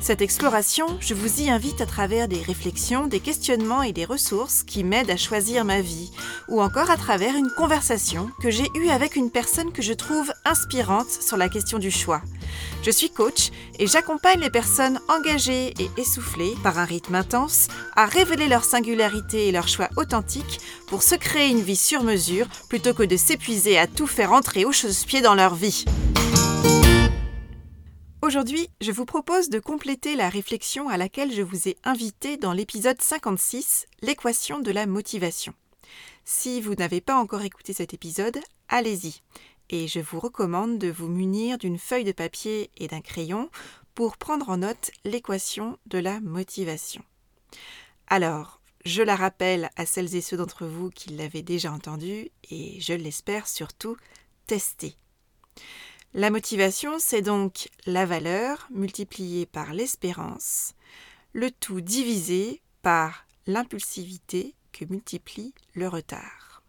Cette exploration, je vous y invite à travers des réflexions, des questionnements et des ressources qui m'aident à choisir ma vie, ou encore à travers une conversation que j'ai eue avec une personne que je trouve inspirante sur la question du choix. Je suis coach et j'accompagne les personnes engagées et essoufflées par un rythme intense à révéler leur singularité et leur choix authentique pour se créer une vie sur mesure plutôt que de s'épuiser à tout faire entrer au chausse-pied dans leur vie. Aujourd'hui, je vous propose de compléter la réflexion à laquelle je vous ai invité dans l'épisode 56, l'équation de la motivation. Si vous n'avez pas encore écouté cet épisode, allez-y. Et je vous recommande de vous munir d'une feuille de papier et d'un crayon pour prendre en note l'équation de la motivation. Alors, je la rappelle à celles et ceux d'entre vous qui l'avaient déjà entendue et je l'espère surtout tester. La motivation, c'est donc la valeur multipliée par l'espérance, le tout divisé par l'impulsivité que multiplie le retard.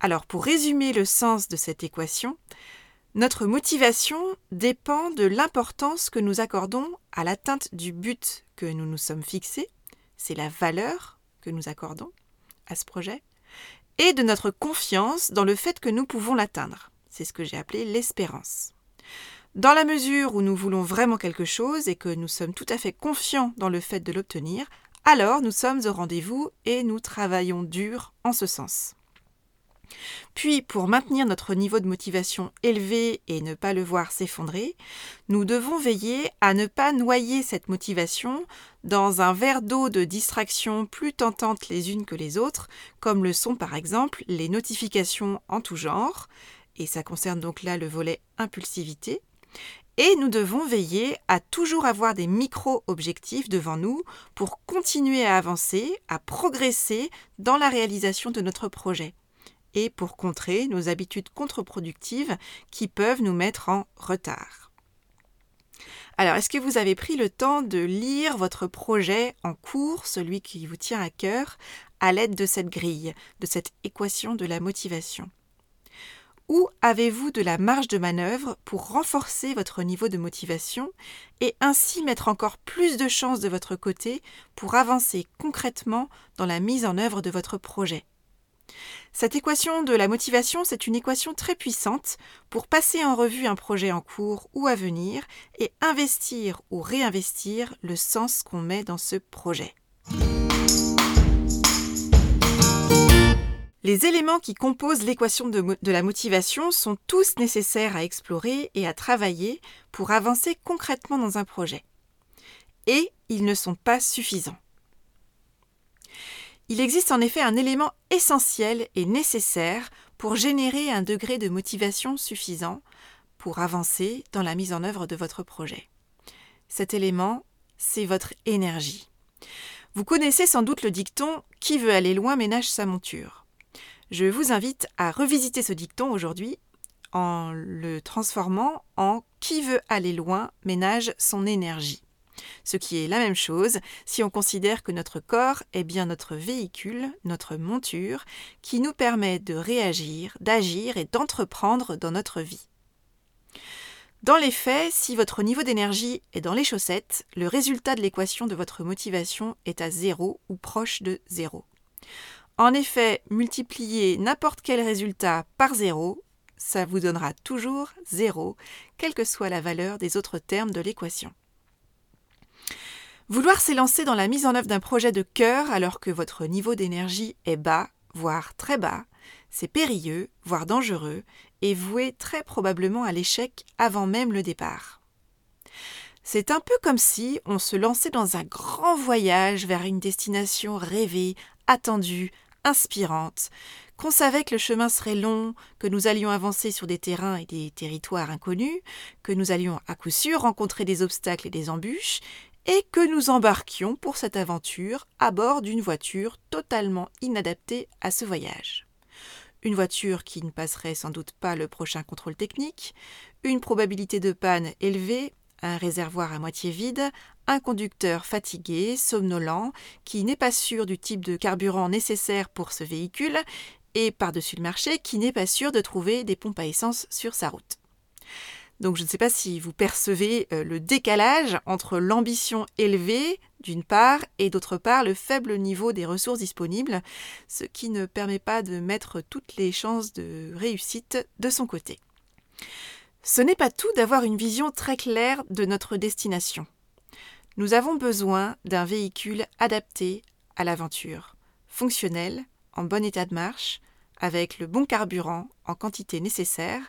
Alors pour résumer le sens de cette équation, notre motivation dépend de l'importance que nous accordons à l'atteinte du but que nous nous sommes fixés, c'est la valeur que nous accordons à ce projet, et de notre confiance dans le fait que nous pouvons l'atteindre. C'est ce que j'ai appelé l'espérance. Dans la mesure où nous voulons vraiment quelque chose et que nous sommes tout à fait confiants dans le fait de l'obtenir, alors nous sommes au rendez-vous et nous travaillons dur en ce sens. Puis, pour maintenir notre niveau de motivation élevé et ne pas le voir s'effondrer, nous devons veiller à ne pas noyer cette motivation dans un verre d'eau de distractions plus tentantes les unes que les autres, comme le sont par exemple les notifications en tout genre, et ça concerne donc là le volet impulsivité. Et nous devons veiller à toujours avoir des micro-objectifs devant nous pour continuer à avancer, à progresser dans la réalisation de notre projet et pour contrer nos habitudes contre-productives qui peuvent nous mettre en retard. Alors, est-ce que vous avez pris le temps de lire votre projet en cours, celui qui vous tient à cœur, à l'aide de cette grille, de cette équation de la motivation? Où avez-vous de la marge de manœuvre pour renforcer votre niveau de motivation et ainsi mettre encore plus de chances de votre côté pour avancer concrètement dans la mise en œuvre de votre projet? Cette équation de la motivation, c'est une équation très puissante pour passer en revue un projet en cours ou à venir et investir ou réinvestir le sens qu'on met dans ce projet. Les éléments qui composent l'équation de, la motivation sont tous nécessaires à explorer et à travailler pour avancer concrètement dans un projet. Et ils ne sont pas suffisants. Il existe en effet un élément essentiel et nécessaire pour générer un degré de motivation suffisant pour avancer dans la mise en œuvre de votre projet. Cet élément, c'est votre énergie. Vous connaissez sans doute le dicton Qui veut aller loin ménage sa monture je vous invite à revisiter ce dicton aujourd'hui en le transformant en qui veut aller loin ménage son énergie. Ce qui est la même chose si on considère que notre corps est bien notre véhicule, notre monture, qui nous permet de réagir, d'agir et d'entreprendre dans notre vie. Dans les faits, si votre niveau d'énergie est dans les chaussettes, le résultat de l'équation de votre motivation est à zéro ou proche de zéro. En effet, multiplier n'importe quel résultat par zéro, ça vous donnera toujours zéro, quelle que soit la valeur des autres termes de l'équation. Vouloir s'élancer dans la mise en œuvre d'un projet de cœur alors que votre niveau d'énergie est bas, voire très bas, c'est périlleux, voire dangereux, et voué très probablement à l'échec avant même le départ. C'est un peu comme si on se lançait dans un grand voyage vers une destination rêvée, attendue, inspirante, qu'on savait que le chemin serait long, que nous allions avancer sur des terrains et des territoires inconnus, que nous allions à coup sûr rencontrer des obstacles et des embûches, et que nous embarquions pour cette aventure à bord d'une voiture totalement inadaptée à ce voyage. une voiture qui ne passerait sans doute pas le prochain contrôle technique, une probabilité de panne élevée, un réservoir à moitié vide, un conducteur fatigué, somnolent, qui n'est pas sûr du type de carburant nécessaire pour ce véhicule, et par-dessus le marché, qui n'est pas sûr de trouver des pompes à essence sur sa route. Donc je ne sais pas si vous percevez euh, le décalage entre l'ambition élevée d'une part et d'autre part le faible niveau des ressources disponibles, ce qui ne permet pas de mettre toutes les chances de réussite de son côté. Ce n'est pas tout d'avoir une vision très claire de notre destination. Nous avons besoin d'un véhicule adapté à l'aventure, fonctionnel, en bon état de marche, avec le bon carburant en quantité nécessaire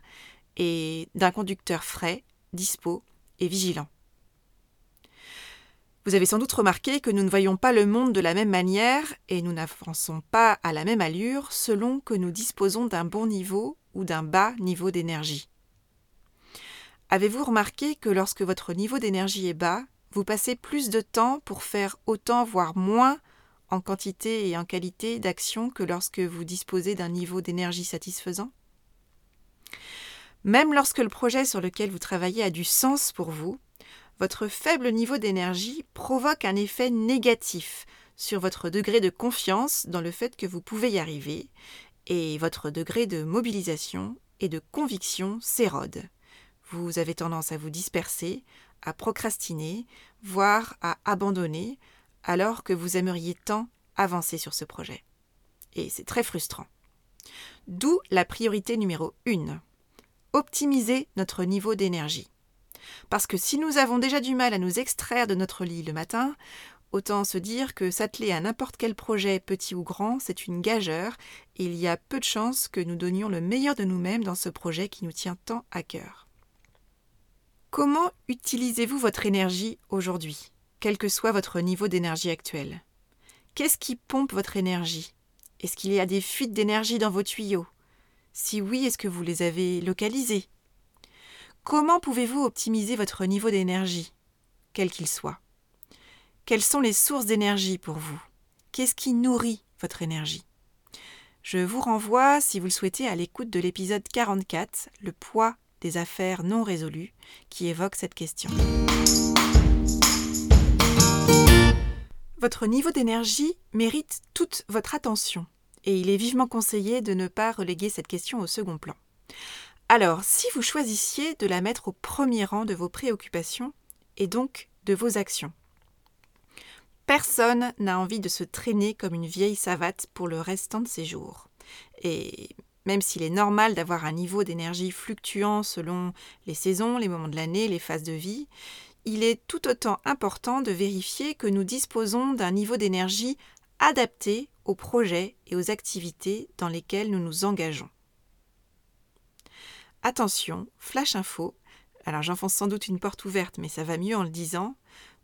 et d'un conducteur frais, dispo et vigilant. Vous avez sans doute remarqué que nous ne voyons pas le monde de la même manière et nous n'avançons pas à la même allure selon que nous disposons d'un bon niveau ou d'un bas niveau d'énergie. Avez-vous remarqué que lorsque votre niveau d'énergie est bas, vous passez plus de temps pour faire autant, voire moins, en quantité et en qualité d'action que lorsque vous disposez d'un niveau d'énergie satisfaisant? Même lorsque le projet sur lequel vous travaillez a du sens pour vous, votre faible niveau d'énergie provoque un effet négatif sur votre degré de confiance dans le fait que vous pouvez y arriver, et votre degré de mobilisation et de conviction s'érode. Vous avez tendance à vous disperser, à procrastiner, voire à abandonner, alors que vous aimeriez tant avancer sur ce projet. Et c'est très frustrant. D'où la priorité numéro 1. Optimiser notre niveau d'énergie. Parce que si nous avons déjà du mal à nous extraire de notre lit le matin, autant se dire que s'atteler à n'importe quel projet, petit ou grand, c'est une gageure, et il y a peu de chances que nous donnions le meilleur de nous-mêmes dans ce projet qui nous tient tant à cœur. Comment utilisez-vous votre énergie aujourd'hui, quel que soit votre niveau d'énergie actuel? Qu'est-ce qui pompe votre énergie? Est-ce qu'il y a des fuites d'énergie dans vos tuyaux? Si oui, est-ce que vous les avez localisées? Comment pouvez-vous optimiser votre niveau d'énergie, quel qu'il soit? Quelles sont les sources d'énergie pour vous? Qu'est-ce qui nourrit votre énergie? Je vous renvoie, si vous le souhaitez, à l'écoute de l'épisode 44, Le poids des affaires non résolues, qui évoque cette question. Votre niveau d'énergie mérite toute votre attention, et il est vivement conseillé de ne pas reléguer cette question au second plan. Alors, si vous choisissiez de la mettre au premier rang de vos préoccupations et donc de vos actions, personne n'a envie de se traîner comme une vieille savate pour le restant de ses jours. Et même s'il est normal d'avoir un niveau d'énergie fluctuant selon les saisons, les moments de l'année, les phases de vie, il est tout autant important de vérifier que nous disposons d'un niveau d'énergie adapté aux projets et aux activités dans lesquels nous nous engageons. Attention, flash info. Alors j'enfonce sans doute une porte ouverte, mais ça va mieux en le disant.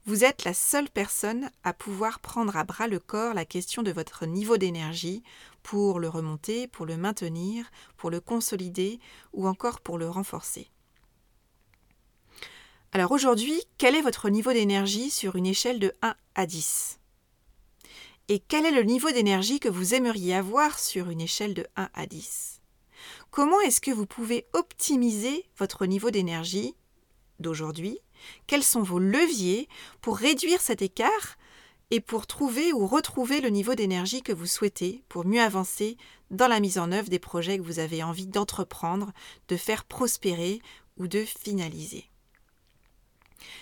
Vous êtes la seule personne à pouvoir prendre à bras le corps la question de votre niveau d'énergie pour le remonter, pour le maintenir, pour le consolider ou encore pour le renforcer. Alors aujourd'hui, quel est votre niveau d'énergie sur une échelle de 1 à 10 Et quel est le niveau d'énergie que vous aimeriez avoir sur une échelle de 1 à 10 Comment est-ce que vous pouvez optimiser votre niveau d'énergie d'aujourd'hui? Quels sont vos leviers pour réduire cet écart et pour trouver ou retrouver le niveau d'énergie que vous souhaitez pour mieux avancer dans la mise en œuvre des projets que vous avez envie d'entreprendre, de faire prospérer ou de finaliser.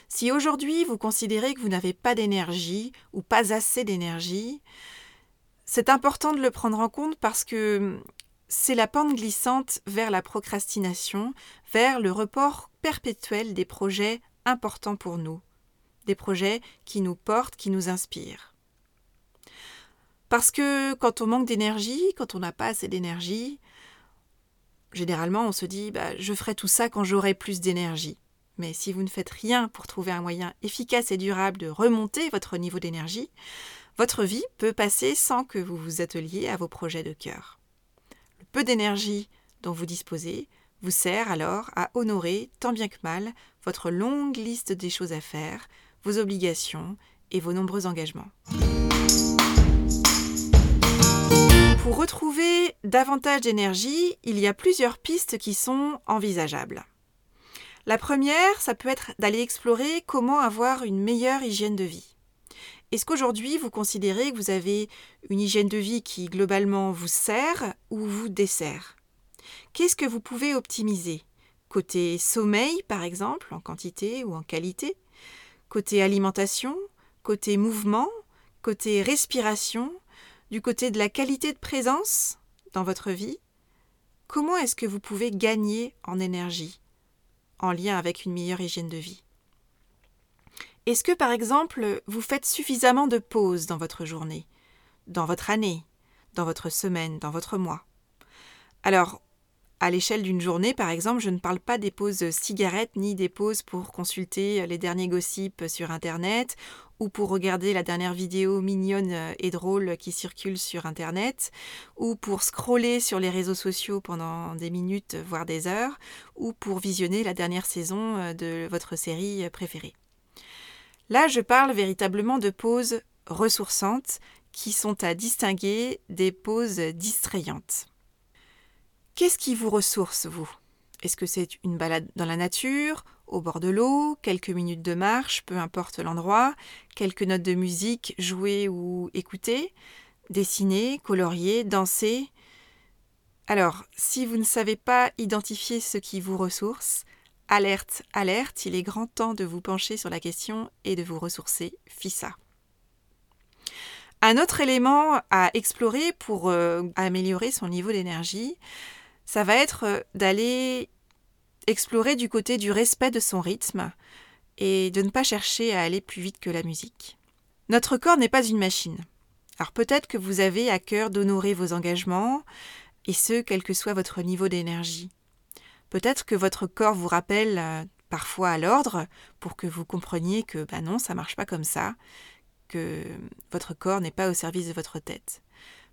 Si aujourd'hui vous considérez que vous n'avez pas d'énergie ou pas assez d'énergie, c'est important de le prendre en compte parce que c'est la pente glissante vers la procrastination, vers le report perpétuel des projets importants pour nous, des projets qui nous portent, qui nous inspirent. Parce que quand on manque d'énergie, quand on n'a pas assez d'énergie, généralement on se dit bah, je ferai tout ça quand j'aurai plus d'énergie. Mais si vous ne faites rien pour trouver un moyen efficace et durable de remonter votre niveau d'énergie, votre vie peut passer sans que vous vous atteliez à vos projets de cœur peu d'énergie dont vous disposez vous sert alors à honorer tant bien que mal votre longue liste des choses à faire, vos obligations et vos nombreux engagements. Pour retrouver davantage d'énergie, il y a plusieurs pistes qui sont envisageables. La première, ça peut être d'aller explorer comment avoir une meilleure hygiène de vie. Est-ce qu'aujourd'hui vous considérez que vous avez une hygiène de vie qui globalement vous sert ou vous dessert? Qu'est-ce que vous pouvez optimiser? Côté sommeil par exemple, en quantité ou en qualité? Côté alimentation Côté mouvement Côté respiration du côté de la qualité de présence dans votre vie, comment est-ce que vous pouvez gagner en énergie en lien avec une meilleure hygiène de vie? Est-ce que par exemple vous faites suffisamment de pauses dans votre journée, dans votre année, dans votre semaine, dans votre mois? Alors, à l'échelle d'une journée, par exemple, je ne parle pas des pauses cigarettes ni des pauses pour consulter les derniers gossips sur Internet ou pour regarder la dernière vidéo mignonne et drôle qui circule sur Internet, ou pour scroller sur les réseaux sociaux pendant des minutes, voire des heures, ou pour visionner la dernière saison de votre série préférée. Là, je parle véritablement de pauses ressourçantes qui sont à distinguer des pauses distrayantes. Qu'est-ce qui vous ressource, vous? Est-ce que c'est une balade dans la nature, au bord de l'eau, quelques minutes de marche, peu importe l'endroit, quelques notes de musique jouées ou écoutées, dessiner, colorier, danser? Alors, si vous ne savez pas identifier ce qui vous ressource, alerte, alerte, il est grand temps de vous pencher sur la question et de vous ressourcer, FISA. Un autre élément à explorer pour euh, améliorer son niveau d'énergie, ça va être euh, d'aller explorer du côté du respect de son rythme et de ne pas chercher à aller plus vite que la musique. Notre corps n'est pas une machine. Alors peut-être que vous avez à cœur d'honorer vos engagements, et ce, quel que soit votre niveau d'énergie. Peut-être que votre corps vous rappelle euh, parfois à l'ordre pour que vous compreniez que bah non, ça marche pas comme ça, que votre corps n'est pas au service de votre tête.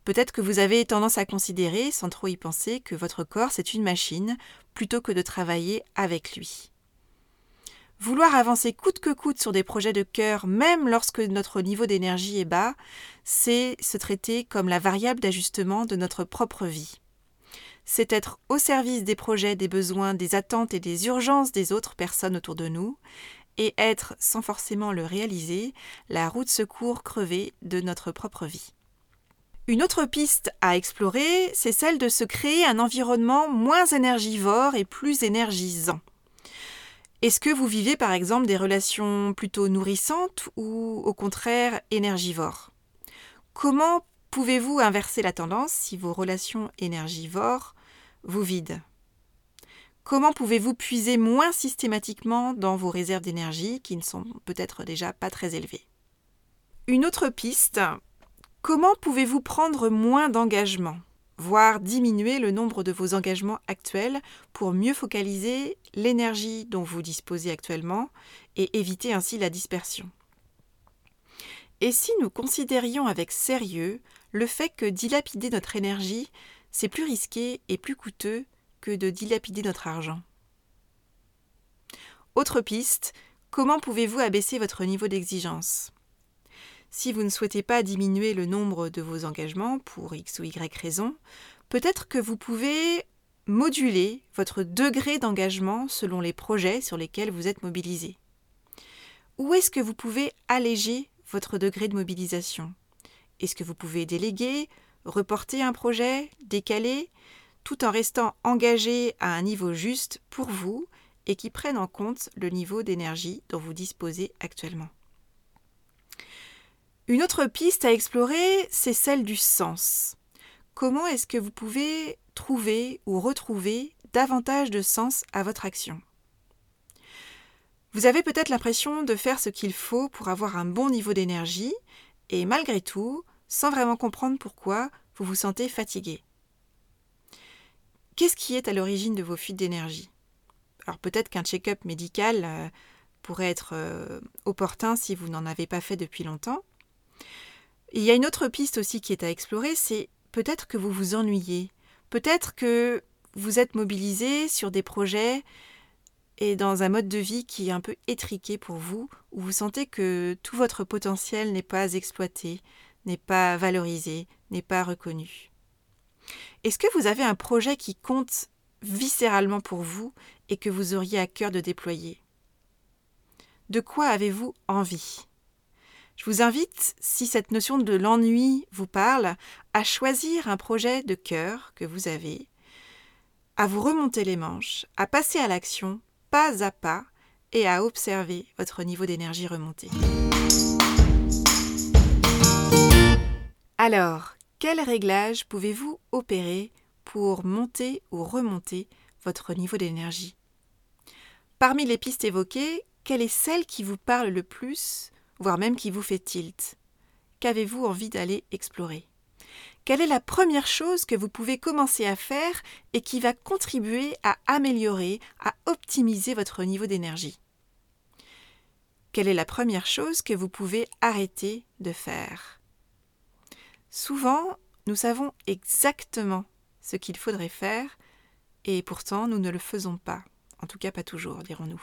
Peut-être que vous avez tendance à considérer, sans trop y penser, que votre corps c'est une machine, plutôt que de travailler avec lui. Vouloir avancer coûte que coûte sur des projets de cœur, même lorsque notre niveau d'énergie est bas, c'est se traiter comme la variable d'ajustement de notre propre vie. C'est être au service des projets, des besoins, des attentes et des urgences des autres personnes autour de nous, et être, sans forcément le réaliser, la roue de secours crevée de notre propre vie. Une autre piste à explorer, c'est celle de se créer un environnement moins énergivore et plus énergisant. Est-ce que vous vivez par exemple des relations plutôt nourrissantes ou au contraire énergivores? Comment pouvez-vous inverser la tendance si vos relations énergivores vous vident? Comment pouvez-vous puiser moins systématiquement dans vos réserves d'énergie qui ne sont peut-être déjà pas très élevées? Une autre piste Comment pouvez-vous prendre moins d'engagements, voire diminuer le nombre de vos engagements actuels pour mieux focaliser l'énergie dont vous disposez actuellement et éviter ainsi la dispersion? Et si nous considérions avec sérieux le fait que dilapider notre énergie, c'est plus risqué et plus coûteux que de dilapider notre argent? Autre piste, comment pouvez-vous abaisser votre niveau d'exigence? Si vous ne souhaitez pas diminuer le nombre de vos engagements pour X ou Y raison, peut-être que vous pouvez moduler votre degré d'engagement selon les projets sur lesquels vous êtes mobilisé. Où est-ce que vous pouvez alléger votre degré de mobilisation? Est-ce que vous pouvez déléguer, reporter un projet, décaler, tout en restant engagé à un niveau juste pour vous et qui prenne en compte le niveau d'énergie dont vous disposez actuellement? Une autre piste à explorer, c'est celle du sens. Comment est-ce que vous pouvez trouver ou retrouver davantage de sens à votre action? Vous avez peut-être l'impression de faire ce qu'il faut pour avoir un bon niveau d'énergie, et malgré tout, sans vraiment comprendre pourquoi, vous vous sentez fatigué. Qu'est-ce qui est à l'origine de vos fuites d'énergie? Alors peut-être qu'un check-up médical euh, pourrait être euh, opportun si vous n'en avez pas fait depuis longtemps, il y a une autre piste aussi qui est à explorer, c'est peut-être que vous vous ennuyez, peut-être que vous êtes mobilisé sur des projets et dans un mode de vie qui est un peu étriqué pour vous, où vous sentez que tout votre potentiel n'est pas exploité, n'est pas valorisé, n'est pas reconnu. Est-ce que vous avez un projet qui compte viscéralement pour vous et que vous auriez à cœur de déployer? De quoi avez-vous envie? Je vous invite, si cette notion de l'ennui vous parle, à choisir un projet de cœur que vous avez, à vous remonter les manches, à passer à l'action pas à pas et à observer votre niveau d'énergie remonter. Alors, quel réglage pouvez-vous opérer pour monter ou remonter votre niveau d'énergie? Parmi les pistes évoquées, quelle est celle qui vous parle le plus, voire même qui vous fait tilt Qu'avez-vous envie d'aller explorer? Quelle est la première chose que vous pouvez commencer à faire et qui va contribuer à améliorer, à optimiser votre niveau d'énergie? Quelle est la première chose que vous pouvez arrêter de faire? Souvent, nous savons exactement ce qu'il faudrait faire et pourtant nous ne le faisons pas. En tout cas pas toujours, dirons-nous.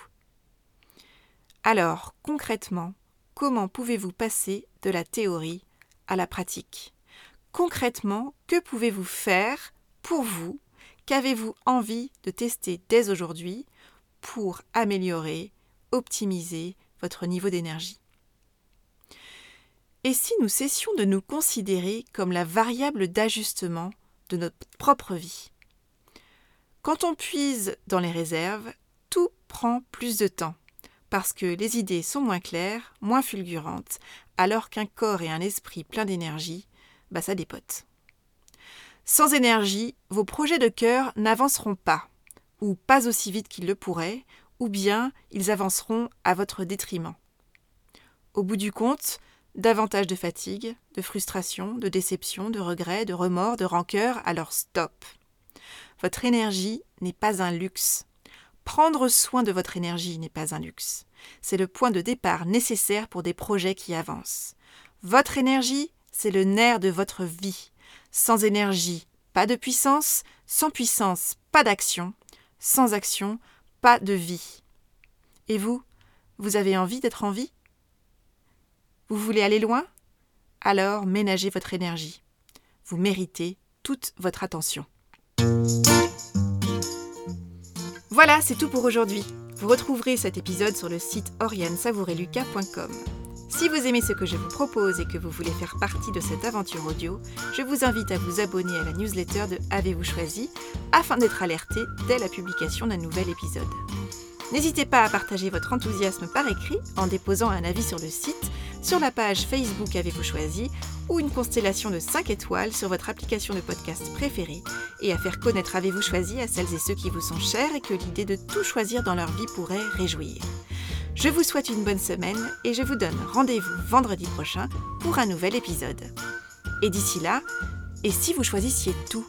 Alors, concrètement, comment pouvez-vous passer de la théorie à la pratique? Concrètement, que pouvez-vous faire pour vous? Qu'avez-vous envie de tester dès aujourd'hui pour améliorer, optimiser votre niveau d'énergie? Et si nous cessions de nous considérer comme la variable d'ajustement de notre propre vie? Quand on puise dans les réserves, tout prend plus de temps parce que les idées sont moins claires, moins fulgurantes, alors qu'un corps et un esprit pleins d'énergie bah ça dépote. Sans énergie, vos projets de cœur n'avanceront pas, ou pas aussi vite qu'ils le pourraient, ou bien ils avanceront à votre détriment. Au bout du compte, davantage de fatigue, de frustration, de déception, de regret, de remords, de rancœur, alors stop. Votre énergie n'est pas un luxe. Prendre soin de votre énergie n'est pas un luxe. C'est le point de départ nécessaire pour des projets qui avancent. Votre énergie, c'est le nerf de votre vie. Sans énergie, pas de puissance, sans puissance, pas d'action, sans action, pas de vie. Et vous, vous avez envie d'être en vie? Vous voulez aller loin? Alors ménagez votre énergie. Vous méritez toute votre attention. Voilà, c'est tout pour aujourd'hui. Vous retrouverez cet épisode sur le site oriansavoureluca.com. Si vous aimez ce que je vous propose et que vous voulez faire partie de cette aventure audio, je vous invite à vous abonner à la newsletter de Avez-vous choisi afin d'être alerté dès la publication d'un nouvel épisode. N'hésitez pas à partager votre enthousiasme par écrit en déposant un avis sur le site, sur la page Facebook Avez-vous choisi ou une constellation de 5 étoiles sur votre application de podcast préférée et à faire connaître Avez-vous choisi à celles et ceux qui vous sont chers et que l'idée de tout choisir dans leur vie pourrait réjouir. Je vous souhaite une bonne semaine et je vous donne rendez-vous vendredi prochain pour un nouvel épisode. Et d'ici là, et si vous choisissiez tout?